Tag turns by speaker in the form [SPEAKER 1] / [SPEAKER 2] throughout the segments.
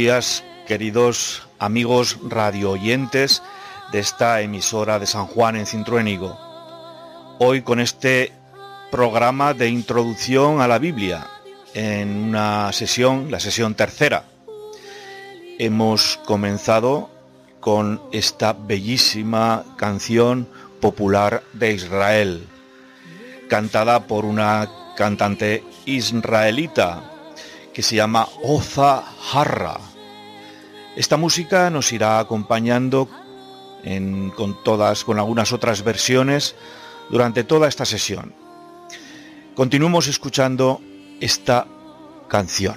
[SPEAKER 1] Días, queridos amigos radio oyentes de esta emisora de San Juan en Cintruénigo. Hoy con este programa de introducción a la Biblia, en una sesión, la sesión tercera. Hemos comenzado con esta bellísima canción popular de Israel, cantada por una cantante israelita que se llama Oza Harra. Esta música nos irá acompañando con con algunas otras versiones durante toda esta sesión. Continuemos escuchando esta canción.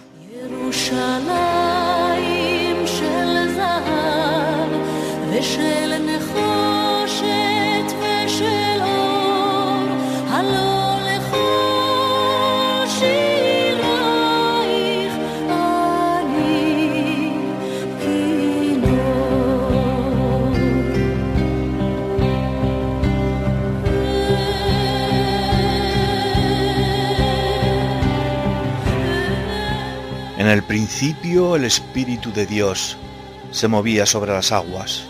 [SPEAKER 1] En el principio el Espíritu de Dios se movía sobre las aguas,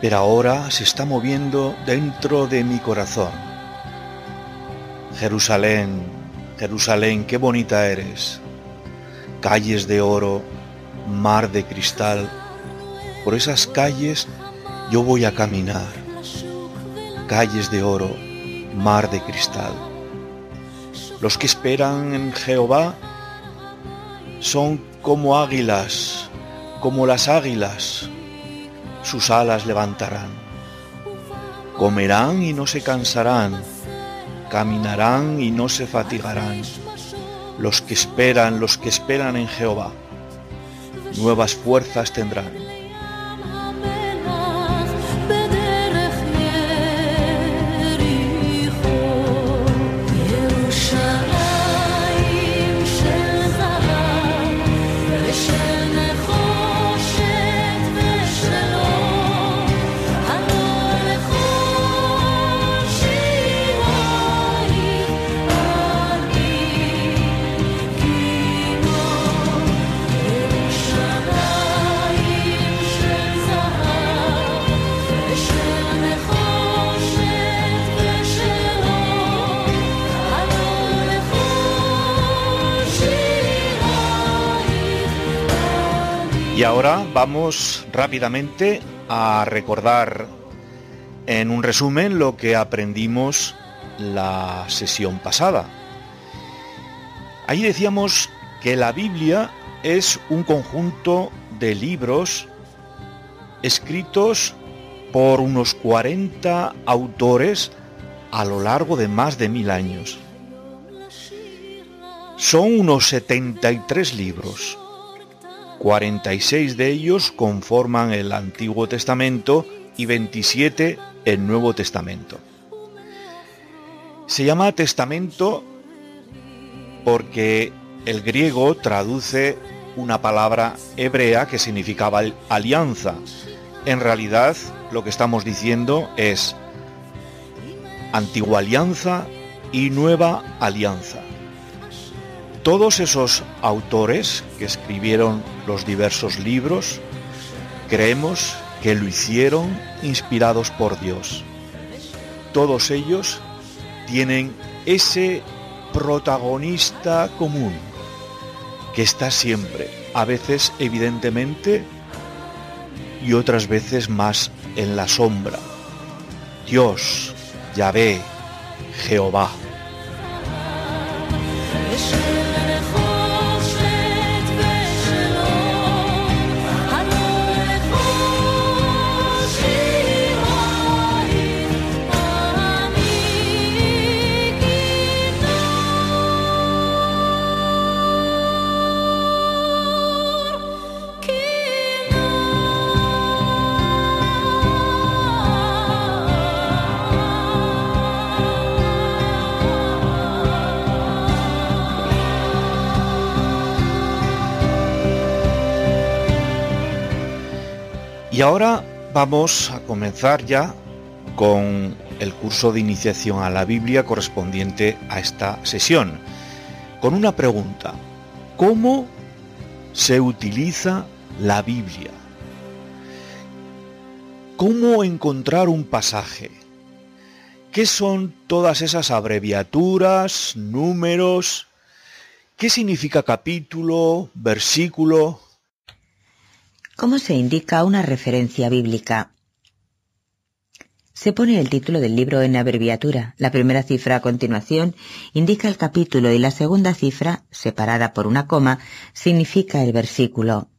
[SPEAKER 1] pero ahora se está moviendo dentro de mi corazón. Jerusalén, Jerusalén, qué bonita eres. Calles de oro, mar de cristal, por esas calles yo voy a caminar. Calles de oro, mar de cristal. Los que esperan en Jehová son como águilas, como las águilas, sus alas levantarán. Comerán y no se cansarán, caminarán y no se fatigarán. Los que esperan, los que esperan en Jehová, nuevas fuerzas tendrán. Vamos rápidamente a recordar en un resumen lo que aprendimos la sesión pasada. Ahí decíamos que la Biblia es un conjunto de libros escritos por unos 40 autores a lo largo de más de mil años. Son unos 73 libros 46 de ellos conforman el Antiguo Testamento y 27 el Nuevo Testamento. Se llama testamento porque el griego traduce una palabra hebrea que significaba alianza. En realidad lo que estamos diciendo es antigua alianza y nueva alianza. Todos esos autores que escribieron los diversos libros, creemos que lo hicieron inspirados por Dios. Todos ellos tienen ese protagonista común que está siempre, a veces evidentemente y otras veces más en la sombra. Dios, Yahvé, Jehová. Ahora vamos a comenzar ya con el curso de iniciación a la Biblia correspondiente a esta sesión, con una pregunta. cómo se utiliza la Biblia. ¿Cómo encontrar un pasaje? ¿Qué son todas esas abreviaturas, números? ¿Qué significa capítulo, versículo?
[SPEAKER 2] ¿Cómo se indica una referencia bíblica? Se pone el título del libro en abreviatura. La primera cifra a continuación indica el capítulo y la segunda cifra, separada por una coma, significa el versículo.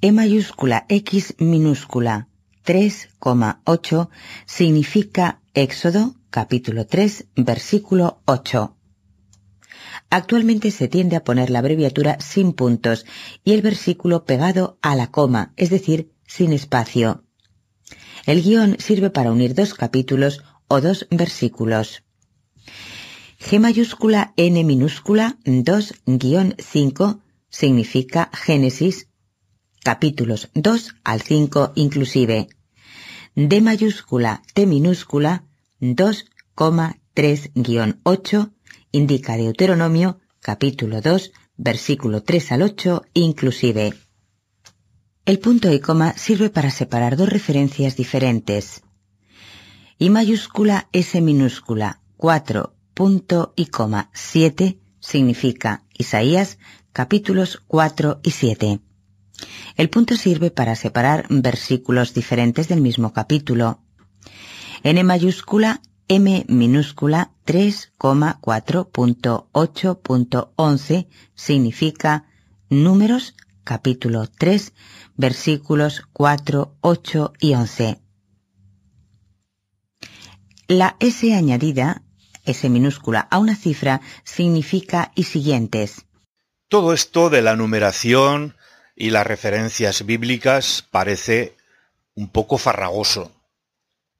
[SPEAKER 2] E mayúscula X minúscula 3,8 significa Éxodo capítulo 3 versículo 8. Actualmente se tiende a poner la abreviatura sin puntos y el versículo pegado a la coma, es decir, sin espacio. El guion sirve para unir dos capítulos o dos versículos. G mayúscula N minúscula 2-5 significa Génesis, capítulos 2 al 5 inclusive. D mayúscula T minúscula 2,3-8 indica Deuteronomio capítulo 2 versículo 3 al 8 inclusive. El punto y coma sirve para separar dos referencias diferentes. Y mayúscula S minúscula 4 punto y coma 7 significa Isaías capítulos 4 y 7. El punto sirve para separar versículos diferentes del mismo capítulo. N mayúscula M minúscula 3,4.8.11 significa números capítulo 3 versículos 4, 8 y 11. La S añadida, S minúscula a una cifra, significa y siguientes.
[SPEAKER 1] Todo esto de la numeración y las referencias bíblicas parece un poco farragoso.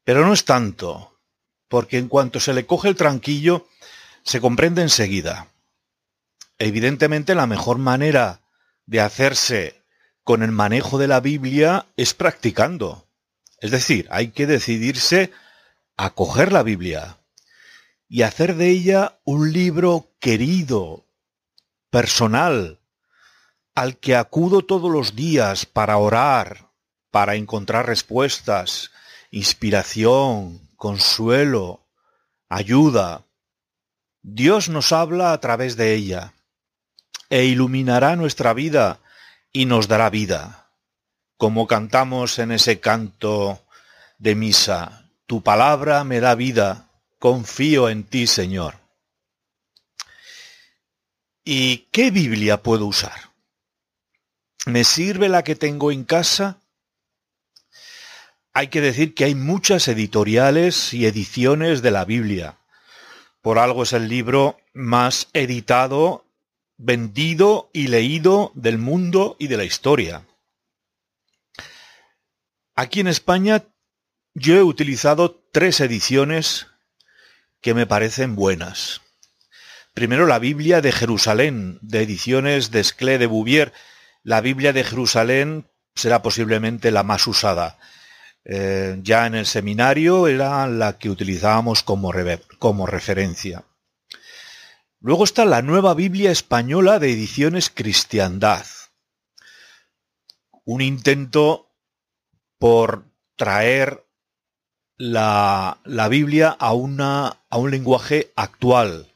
[SPEAKER 1] Pero no es tanto porque en cuanto se le coge el tranquillo, se comprende enseguida. Evidentemente la mejor manera de hacerse con el manejo de la Biblia es practicando. Es decir, hay que decidirse a coger la Biblia y hacer de ella un libro querido, personal, al que acudo todos los días para orar, para encontrar respuestas, inspiración, consuelo, ayuda. Dios nos habla a través de ella e iluminará nuestra vida y nos dará vida. Como cantamos en ese canto de misa, tu palabra me da vida, confío en ti, Señor. ¿Y qué Biblia puedo usar? ¿Me sirve la que tengo en casa? Hay que decir que hay muchas editoriales y ediciones de la Biblia. Por algo es el libro más editado, vendido y leído del mundo y de la historia. Aquí en España yo he utilizado tres ediciones que me parecen buenas. Primero la Biblia de Jerusalén, de ediciones de Esclé de Bouvier. La Biblia de Jerusalén será posiblemente la más usada. Eh, ya en el seminario era la que utilizábamos como, como referencia. Luego está la nueva Biblia española de ediciones Cristiandad. Un intento por traer la, Biblia a, una, a un lenguaje actual,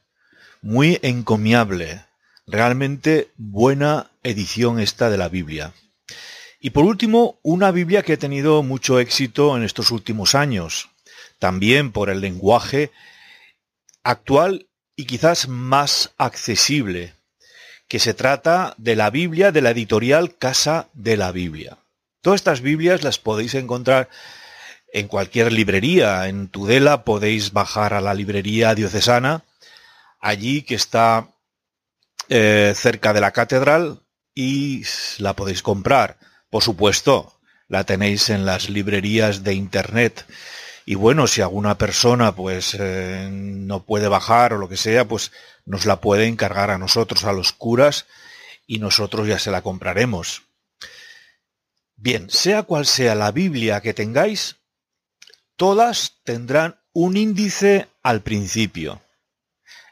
[SPEAKER 1] muy encomiable. Realmente buena edición esta de la Biblia. Y por último, una Biblia que ha tenido mucho éxito en estos últimos años, también por el lenguaje actual y quizás más accesible, que se trata de la Biblia de la editorial Casa de la Biblia. Todas estas Biblias las podéis encontrar en cualquier librería. En Tudela podéis bajar a la librería diocesana, allí que está eh, cerca de la catedral, y la podéis comprar. Por supuesto, la tenéis en las librerías de Internet. Y bueno, si alguna persona pues eh, no puede bajar o lo que sea, pues nos la puede encargar a nosotros, a los curas, y nosotros ya se la compraremos. Bien, sea cual sea la Biblia que tengáis, todas tendrán un índice al principio,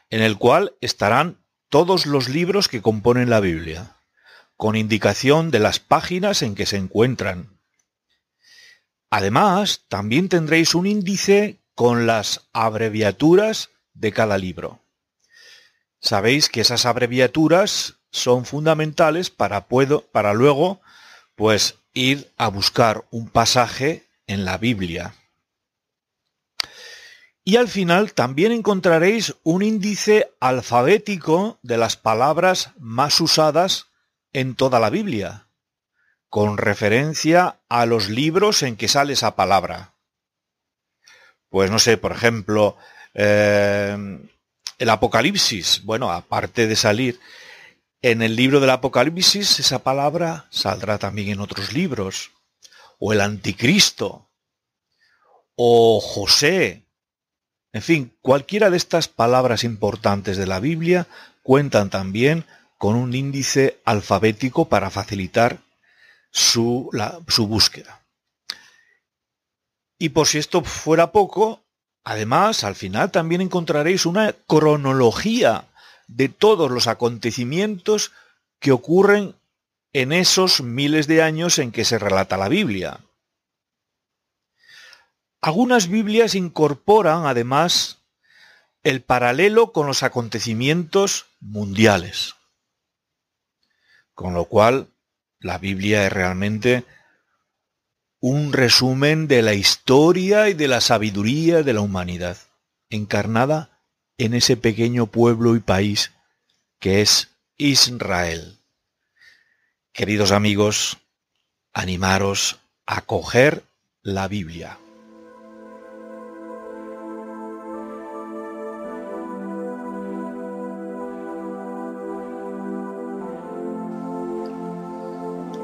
[SPEAKER 1] en el cual estarán todos los libros que componen la Biblia, con indicación de las páginas en que se encuentran. Además, también tendréis un índice con las abreviaturas de cada libro. Sabéis que esas abreviaturas son fundamentales para, puedo, para luego pues ir a buscar un pasaje en la Biblia. Y al final también encontraréis un índice alfabético de las palabras más usadas en toda la Biblia, con referencia a los libros en que sale esa palabra. Pues no sé, por ejemplo, eh, el Apocalipsis. Bueno, aparte de salir en el libro del Apocalipsis, esa palabra saldrá también en otros libros. O el Anticristo. O José. En fin, cualquiera de estas palabras importantes de la Biblia cuentan también con un índice alfabético para facilitar su, su búsqueda. Y por si esto fuera poco, además, al final también encontraréis una cronología de todos los acontecimientos que ocurren en esos miles de años en que se relata la Biblia. Algunas Biblias incorporan además el paralelo con los acontecimientos mundiales. Con lo cual, la Biblia es realmente un resumen de la historia y de la sabiduría de la humanidad, encarnada en ese pequeño pueblo y país que es Israel. Queridos amigos, animaros a coger la Biblia.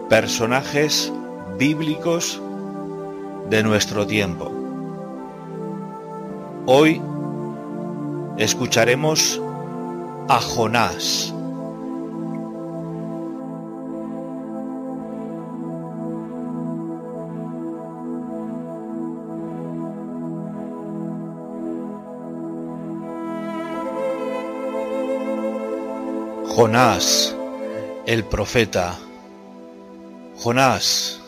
[SPEAKER 1] Personajes bíblicos de nuestro tiempo. Hoy escucharemos a Jonás. Jonás, el profeta. Jonás.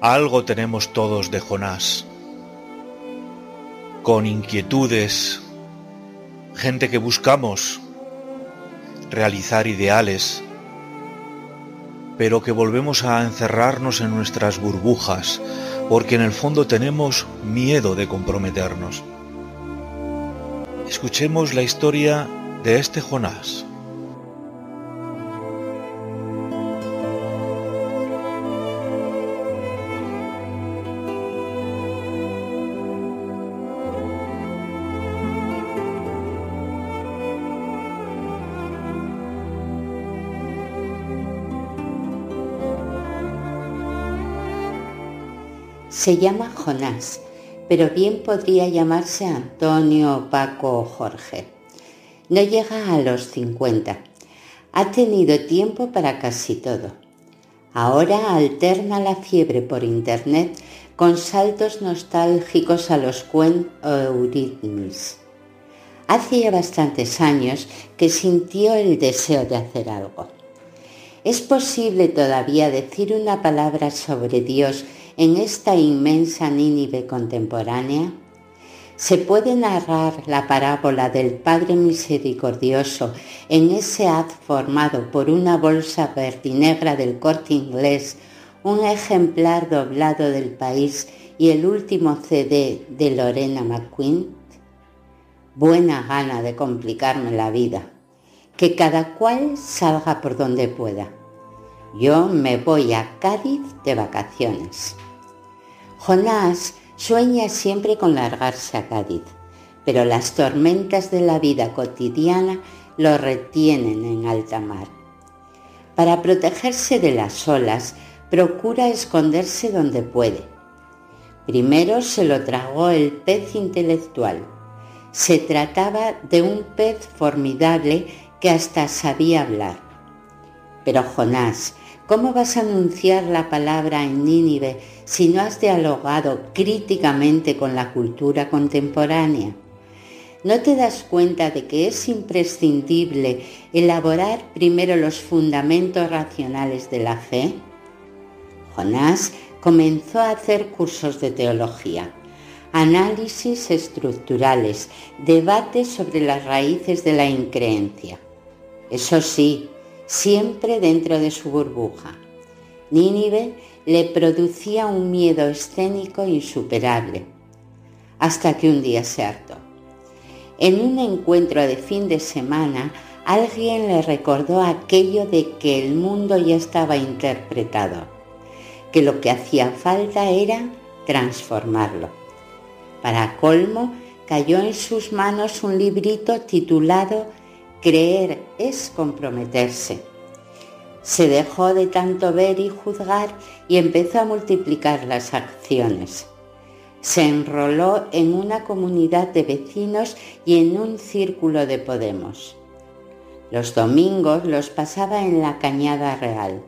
[SPEAKER 1] Algo tenemos todos de Jonás. Con inquietudes, gente que buscamos realizar ideales, pero que volvemos a encerrarnos en nuestras burbujas, porque en el fondo tenemos miedo de comprometernos. Escuchemos la historia de este Jonás.
[SPEAKER 3] Se llama Jonás, pero bien podría llamarse Antonio, Paco o Jorge. No llega a los 50. Ha tenido tiempo para casi todo. Ahora alterna la fiebre por internet con saltos nostálgicos a los Quen Eurythmics. Hace ya bastantes años que sintió el deseo de hacer algo. ¿Es posible todavía decir una palabra sobre Dios en esta inmensa Nínive contemporánea? Se puede narrar la parábola del Padre Misericordioso en ese haz formado por una bolsa verdinegra del corte inglés, un ejemplar doblado del país y el último CD de Lorena McQueen? Buena gana de complicarme la vida. Que cada cual salga por donde pueda. Yo me voy a Cádiz de vacaciones. Jonás sueña siempre con largarse a Cádiz, pero las tormentas de la vida cotidiana lo retienen en alta mar. Para protegerse de las olas, procura esconderse donde puede. Primero se lo tragó el pez intelectual. Se trataba de un pez formidable que hasta sabía hablar. Pero Jonás, ¿Cómo vas a anunciar la palabra en Nínive si no has dialogado críticamente con la cultura contemporánea? ¿No te das cuenta de que es imprescindible elaborar primero los fundamentos racionales de la fe? Jonás comenzó a hacer cursos de teología, análisis estructurales, debates sobre las raíces de la increencia. Eso sí, siempre dentro de su burbuja. Nínive le producía un miedo escénico insuperable, hasta que un día se hartó. En un encuentro de fin de semana, alguien le recordó aquello de que el mundo ya estaba interpretado, que lo que hacía falta era transformarlo. Para colmo, cayó en sus manos un librito titulado Creer es comprometerse. Se dejó de tanto ver y juzgar y empezó a multiplicar las acciones se enroló en una comunidad de vecinos y en un círculo de Podemos. Los domingos los pasaba en la Cañada Real.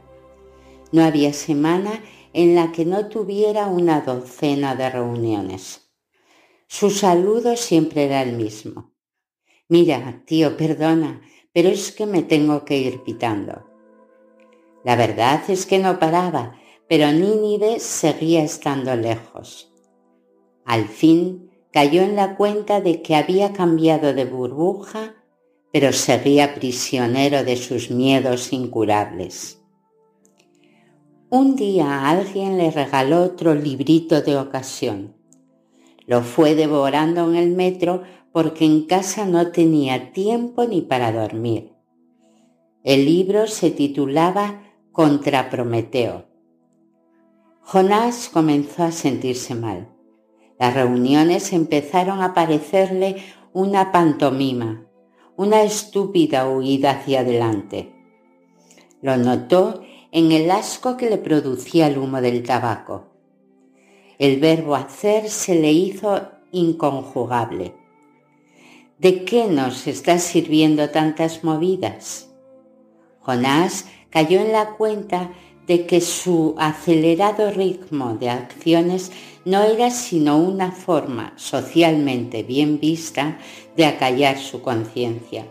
[SPEAKER 3] No había semana en la que no tuviera una docena de reuniones. Su saludo siempre era el mismo. Mira, tío, perdona, pero es que me tengo que ir pitando. La verdad es que no paraba, pero Nínive seguía estando lejos. Al fin cayó en la cuenta de que había cambiado de burbuja, pero seguía prisionero de sus miedos incurables. Un día alguien le regaló otro librito de ocasión. Lo fue devorando en el metro porque en casa no tenía tiempo ni para dormir. El libro se titulaba Contra Prometeo. Jonás comenzó a sentirse mal. Las reuniones empezaron a parecerle una pantomima, una estúpida huida hacia adelante. Lo notó en el asco que le producía el humo del tabaco. El verbo hacer se le hizo inconjugable. ¿De qué nos está sirviendo tantas movidas? Jonás cayó en la cuenta de que su acelerado ritmo de acciones no era sino una forma socialmente bien vista de acallar su conciencia,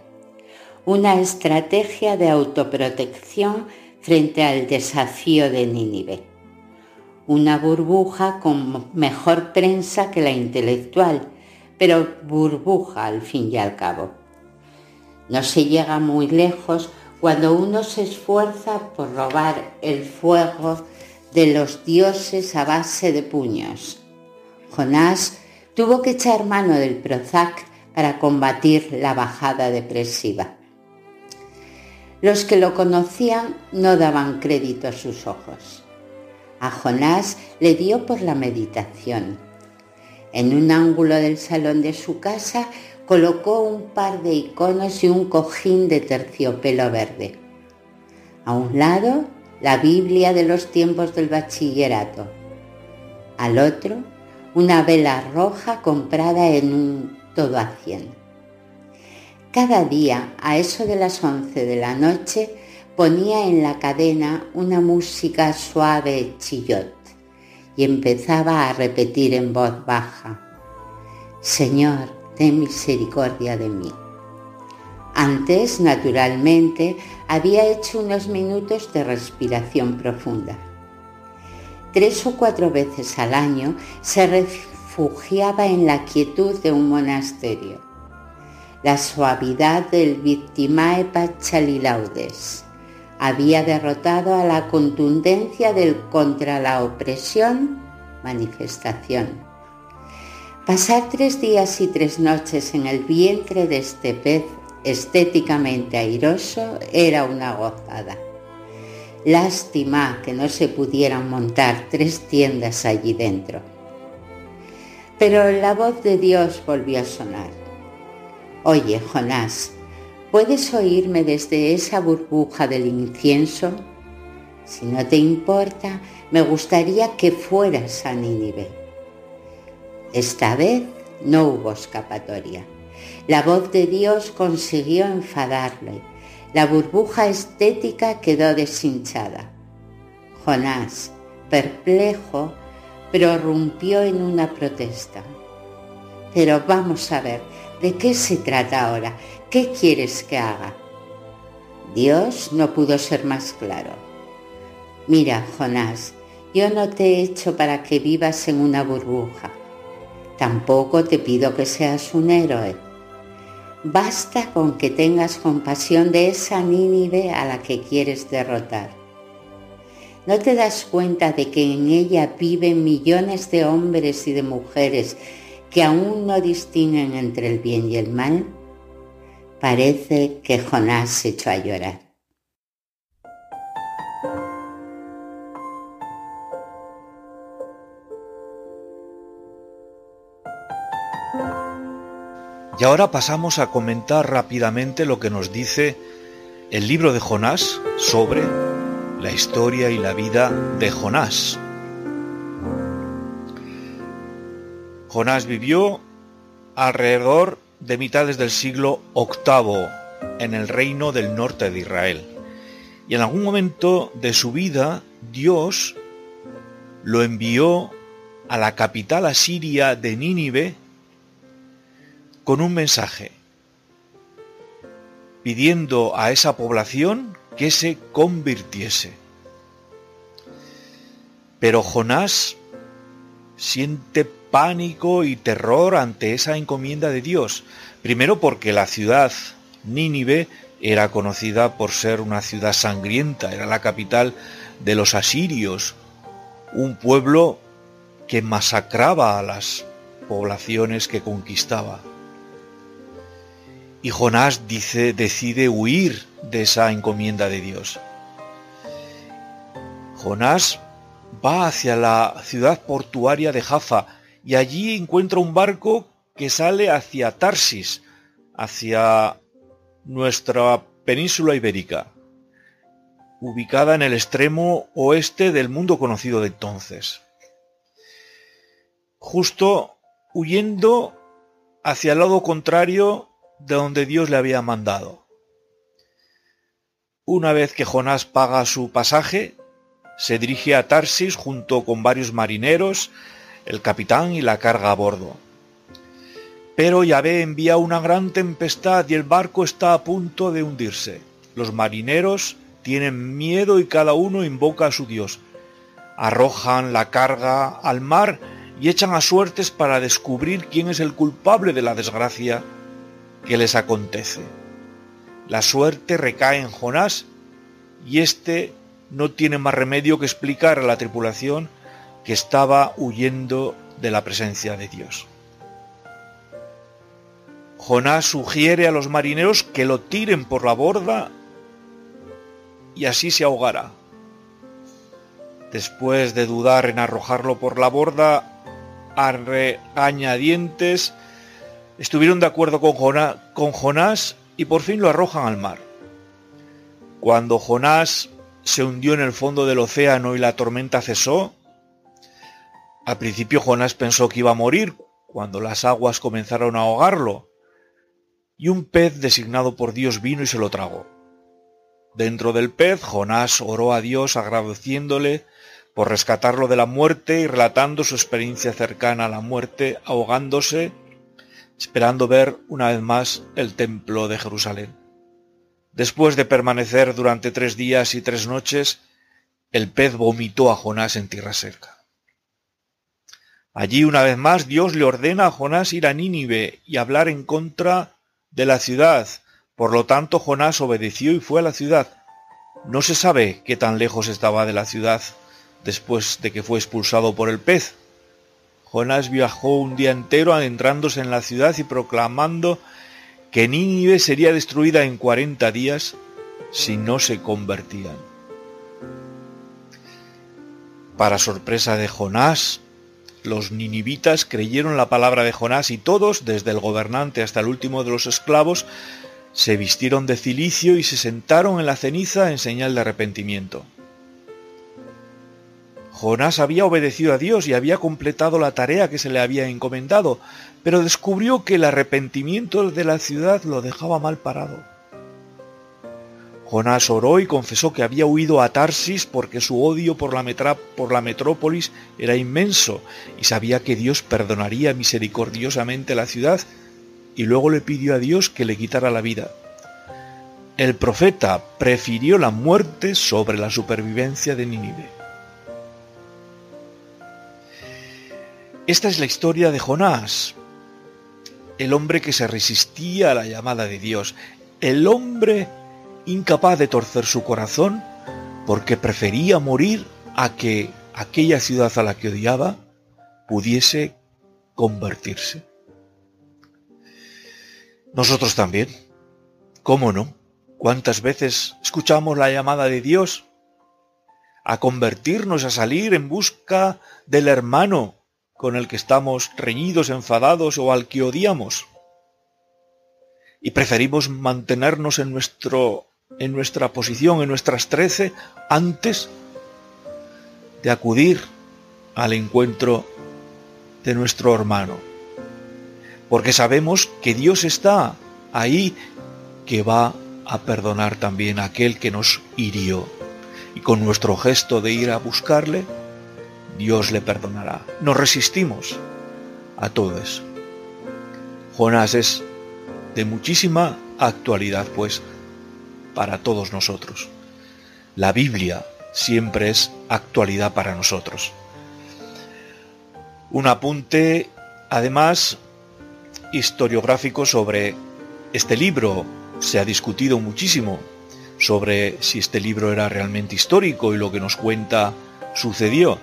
[SPEAKER 3] una estrategia de autoprotección frente al desafío de Nínive, una burbuja con mejor prensa que la intelectual, pero burbuja al fin y al cabo. No se llega muy lejos cuando uno se esfuerza por robar el fuego de los dioses a base de puños. Jonás tuvo que echar mano del Prozac para combatir la bajada depresiva. Los que lo conocían no daban crédito a sus ojos. A Jonás le dio por la meditación. En un ángulo del salón de su casa colocó un par de iconos y un cojín de terciopelo verde. A un lado, la Biblia de los tiempos del bachillerato. Al otro, una vela roja comprada en un todo a cien. Cada día, a eso de las once de la noche, ponía en la cadena una música suave chillot y empezaba a repetir en voz baja, Señor, ten misericordia de mí. Antes, naturalmente, había hecho unos minutos de respiración profunda. Tres o cuatro veces al año se refugiaba en la quietud de un monasterio. La suavidad del Victimae Pachalilaudes había derrotado a la contundencia del contra la opresión manifestación Pasar tres días y tres noches en el vientre de este pez estéticamente airoso era una gozada. Lástima que no se pudieran montar tres tiendas allí dentro. Pero la voz de Dios volvió a sonar. Oye, Jonás, ¿puedes oírme desde esa burbuja del incienso? Si no te importa, me gustaría que fueras a Nínive esta vez no hubo escapatoria. La voz de Dios consiguió enfadarle. La burbuja estética quedó deshinchada. Jonás, perplejo, prorrumpió en una protesta. Pero vamos a ver, ¿De qué se trata ahora? ¿Qué quieres que haga? Dios no pudo ser más claro. Mira, Jonás, yo no te he hecho para que vivas en una burbuja. Tampoco te pido que seas un héroe. Basta con que tengas compasión de esa Nínive a la que quieres derrotar. ¿No te das cuenta de que en ella viven millones de hombres y de mujeres que aún no distinguen entre el bien y el mal? Parece que Jonás se echó a llorar.
[SPEAKER 1] Y ahora pasamos a comentar rápidamente lo que nos dice el libro de Jonás sobre la historia y la vida de Jonás. Jonás vivió alrededor de mitades del siglo VIII en el reino del norte de Israel. Y en algún momento de su vida Dios lo envió a la capital asiria de Nínive con un mensaje, pidiendo a esa población que se convirtiese. Pero Jonás siente pánico y terror ante esa encomienda de Dios. Primero porque la ciudad Nínive era conocida por ser una ciudad sangrienta, era la capital de los asirios, un pueblo que masacraba a las poblaciones que conquistaba. Y Jonás dice, decide huir de esa encomienda de Dios. Jonás va hacia la ciudad portuaria de Jaffa y allí encuentra un barco que sale hacia Tarsis, hacia nuestra península ibérica, ubicada en el extremo oeste del mundo conocido de entonces. Justo huyendo hacia el lado contrario de donde Dios le había mandado. Una vez que Jonás paga su pasaje, se dirige a Tarsis junto con varios marineros, el capitán y la carga a bordo. Pero Yahvé envía una gran tempestad y el barco está a punto de hundirse. Los marineros tienen miedo y cada uno invoca a su Dios. Arrojan la carga al mar y echan a suertes para descubrir quién es el culpable de la desgracia que les acontece. La suerte recae en Jonás y éste no tiene más remedio que explicar a la tripulación que estaba huyendo de la presencia de Dios. Jonás sugiere a los marineros que lo tiren por la borda y así se ahogará. Después de dudar en arrojarlo por la borda, a regañadientes estuvieron de acuerdo con, Jonás y por fin lo arrojan al mar. Cuando Jonás se hundió en el fondo del océano y la tormenta cesó, al principio Jonás pensó que iba a morir cuando las aguas comenzaron a ahogarlo, y un pez designado por Dios vino y se lo tragó. Dentro del pez, Jonás oró a Dios agradeciéndole por rescatarlo de la muerte y relatando su experiencia cercana a la muerte, ahogándose esperando ver una vez más el templo de Jerusalén. Después de permanecer durante tres días y tres noches, el pez vomitó a Jonás en tierra seca. Allí una vez más Dios le ordena a Jonás ir a Nínive y hablar en contra de la ciudad. Por lo tanto Jonás obedeció y fue a la ciudad. No se sabe qué tan lejos estaba de la ciudad después de que fue expulsado por el pez. Jonás viajó un día entero adentrándose en la ciudad y proclamando que Nínive sería destruida en cuarenta días si no se convertían. Para sorpresa de Jonás, los ninivitas creyeron la palabra de Jonás y todos, desde el gobernante hasta el último de los esclavos, se vistieron de cilicio y se sentaron en la ceniza en señal de arrepentimiento. Jonás había obedecido a Dios y había completado la tarea que se le había encomendado, pero descubrió que el arrepentimiento de la ciudad lo dejaba mal parado. Jonás oró y confesó que había huido a Tarsis porque su odio por la, metrópolis era inmenso y sabía que Dios perdonaría misericordiosamente la ciudad, y luego le pidió a Dios que le quitara la vida. El profeta prefirió la muerte sobre la supervivencia de Nínive. Esta es la historia de Jonás, el hombre que se resistía a la llamada de Dios, el hombre incapaz de torcer su corazón porque prefería morir a que aquella ciudad a la que odiaba pudiese convertirse. Nosotros también, ¿cómo no? ¿Cuántas veces escuchamos la llamada de Dios a convertirnos, a salir en busca del hermano con el que estamos reñidos, enfadados o al que odiamos? Y preferimos mantenernos en, nuestro, en nuestra posición, en nuestras trece, antes de acudir al encuentro de nuestro hermano. Porque sabemos que Dios está ahí, que va a perdonar también a aquel que nos hirió. Y con nuestro gesto de ir a buscarle, Dios le perdonará. Nos resistimos a todo eso. Jonás es de muchísima actualidad, pues, para todos nosotros. La Biblia siempre es actualidad para nosotros. Un apunte, además, historiográfico sobre este libro. Se ha discutido muchísimo sobre si este libro era realmente histórico y lo que nos cuenta sucedió.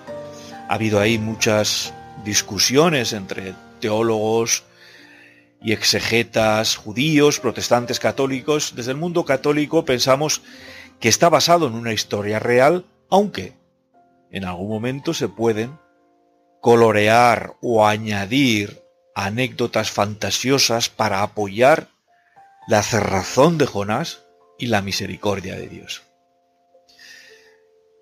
[SPEAKER 1] Ha habido ahí muchas discusiones entre teólogos y exegetas judíos, protestantes, católicos. Desde el mundo católico pensamos que está basado en una historia real, aunque en algún momento se pueden colorear o añadir anécdotas fantasiosas para apoyar la cerrazón de Jonás y la misericordia de Dios.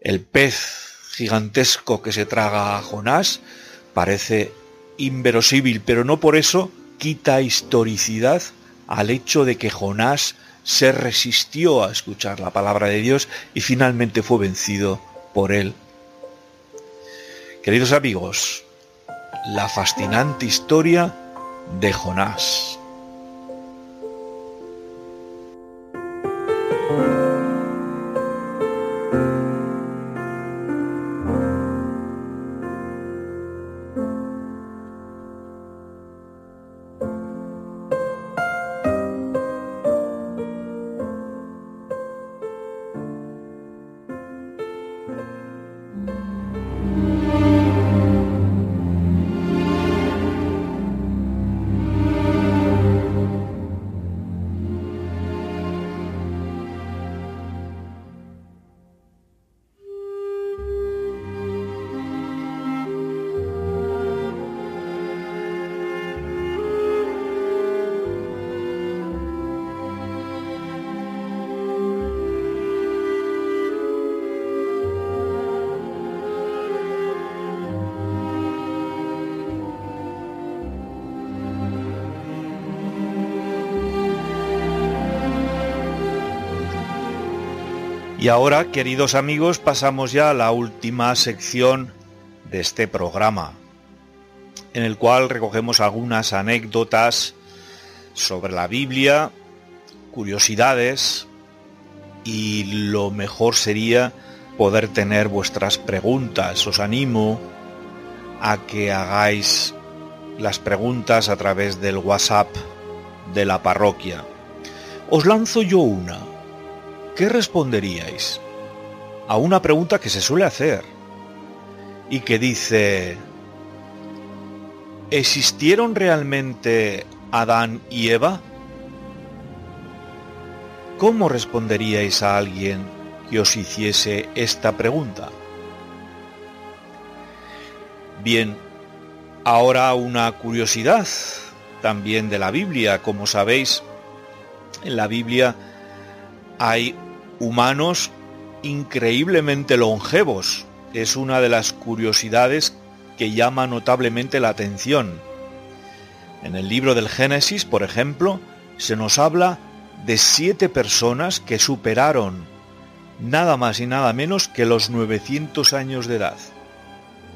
[SPEAKER 1] El pez gigantesco que se traga a Jonás parece inverosímil, pero no por eso quita historicidad al hecho de que Jonás se resistió a escuchar la palabra de Dios y finalmente fue vencido por él. Queridos amigos, la fascinante historia de Jonás. Y ahora, queridos amigos, pasamos ya a la última sección de este programa, en el cual recogemos algunas anécdotas sobre la Biblia, curiosidades, y lo mejor sería poder tener vuestras preguntas. Os animo a que hagáis las preguntas a través del WhatsApp de la parroquia. Os lanzo yo una. ¿Qué responderíais a una pregunta que se suele hacer y que dice, ¿existieron realmente Adán y Eva? ¿Cómo responderíais a alguien que os hiciese esta pregunta? Bien, ahora una curiosidad también de la Biblia. Como sabéis, en la Biblia hay humanos increíblemente longevos. Es una de las curiosidades que llama notablemente la atención. En el libro del Génesis, por ejemplo, se nos habla de siete personas que superaron nada más y nada menos que los 900 años de edad.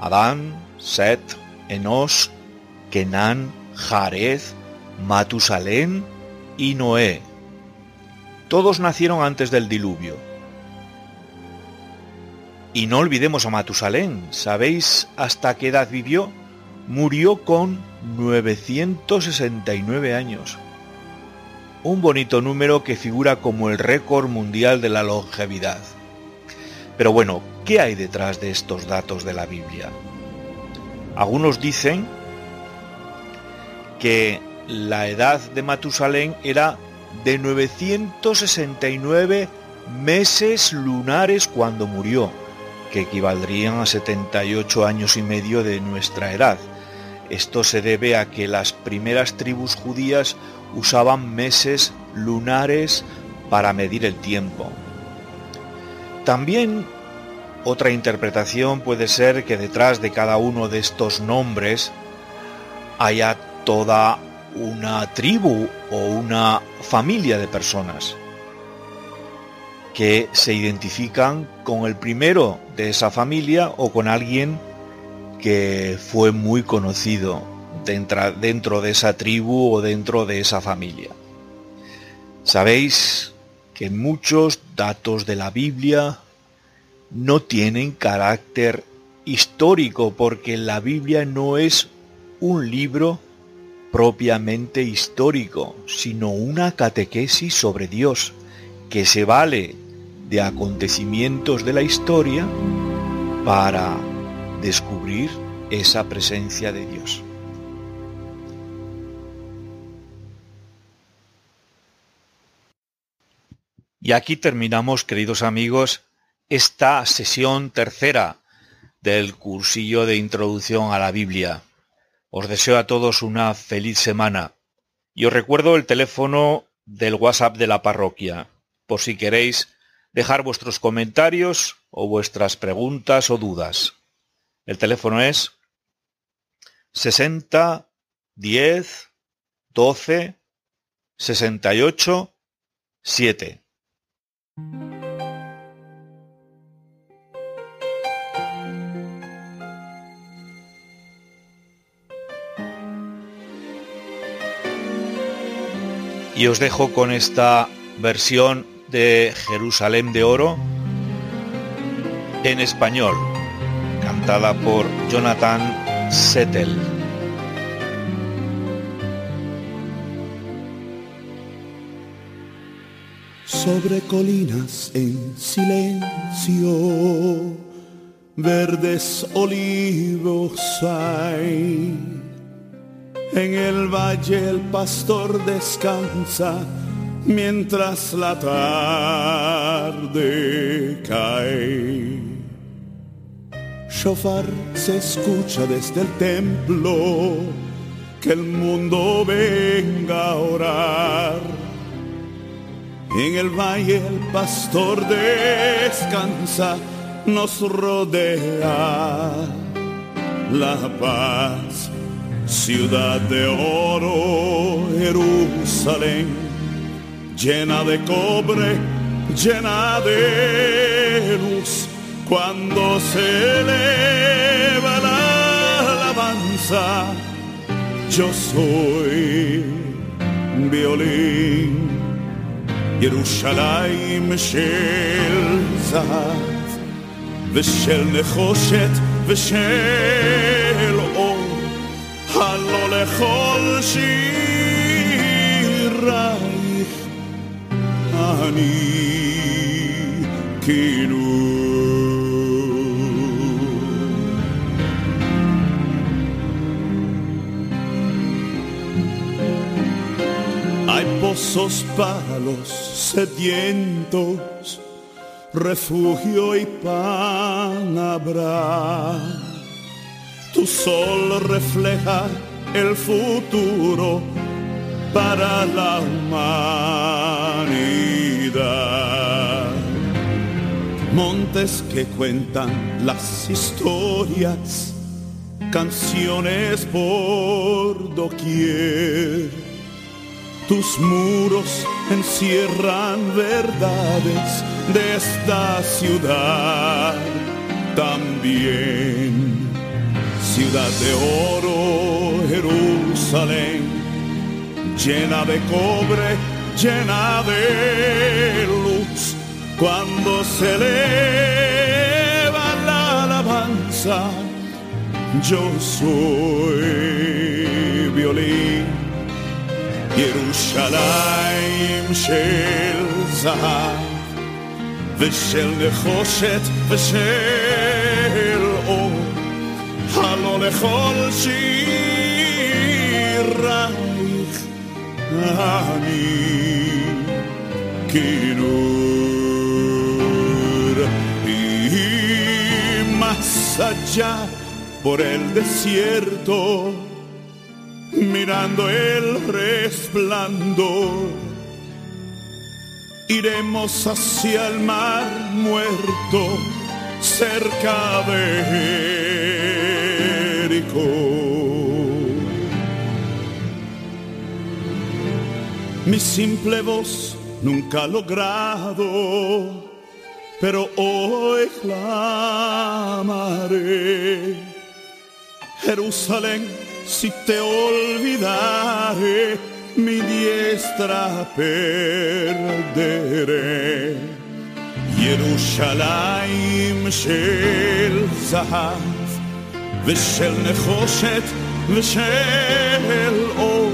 [SPEAKER 1] Adán, Set, Enos, Kenan, Jarez, Matusalén y Noé. Todos nacieron antes del diluvio. Y no olvidemos a Matusalén. ¿Sabéis hasta qué edad vivió? Murió con 969 años. Un bonito número que figura como el récord mundial de la longevidad. Pero bueno, ¿qué hay detrás de estos datos de la Biblia? Algunos dicen que la edad de Matusalén era de 969 meses lunares cuando murió, que equivaldrían a 78 años y medio de nuestra edad. Esto se debe a que las primeras tribus judías usaban meses lunares para medir el tiempo. También otra interpretación puede ser que detrás de cada uno de estos nombres haya toda una tribu o una familia de personas que se identifican con el primero de esa familia o con alguien que fue muy conocido dentro, de esa tribu o dentro de esa familia. Sabéis que muchos datos de la Biblia no tienen carácter histórico porque la Biblia no es un libro propiamente histórico, sino una catequesis sobre Dios que se vale de acontecimientos de la historia para descubrir esa presencia de Dios. Y aquí terminamos, queridos amigos, esta sesión tercera del cursillo de introducción a la Biblia. Os deseo a todos una feliz semana. Y os recuerdo el teléfono del WhatsApp de la parroquia, por si queréis dejar vuestros comentarios o vuestras preguntas o dudas. El teléfono es 60 10 12 68 7. Y os dejo con esta versión de Jerusalén de Oro en español, cantada por Jonathan Settel.
[SPEAKER 4] Sobre colinas en silencio, verdes olivos hay en el valle el pastor descansa mientras la tarde cae. Shofar se escucha desde el templo, que el mundo venga a orar. En el valle el pastor descansa, nos rodea la paz ciudad de oro, Jerusalén, llena de cobre, llena de luz, cuando se eleva la alabanza, yo soy violín, Jerusalén shel Zahav, ושל נחושת ושל הלא לכל שירייך אני כאילו Hay pozos para los sedientos, refugio y pan habrá tu sol refleja el futuro para la humanidad. Montes que cuentan las historias, canciones por doquier. Tus muros encierran verdades de esta ciudad también ciudad de oro, Jerusalén, llena de cobre, llena de luz, cuando se eleva la alabanza, yo soy violín. ירושלים של זהב ושל נחושת ושל אור הלא לכל שירייך אני כינור y más allá por el desierto mirando el resplandor. Iremos hacia el mar muerto, cerca de Mi simple voz nunca logrado, pero hoy clamaré. Jerusalén, si te olvidaré, mi diestra perderé. Yerushalayim Shel Zahar ושל נחושת ושל אור,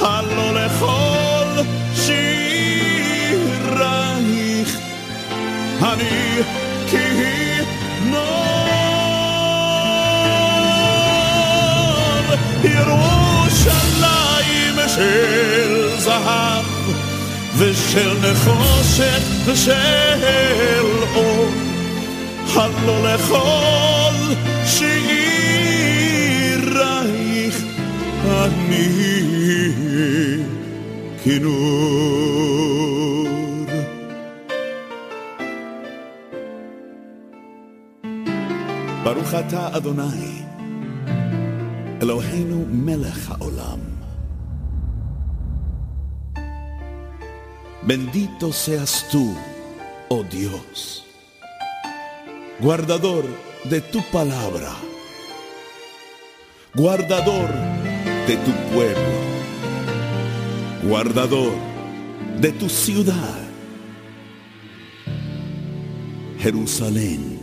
[SPEAKER 4] הלא לכל שירייך אני כינור. ירושלים של זהב ושל נחושת ושל אור, הלא לכל שירייך אני כינור. ברוך אתה אדוני Eloheinu melech haolam. Bendito seas tú, oh Dios, guardador de tu palabra, guardador de tu pueblo, guardador de tu ciudad, Jerusalén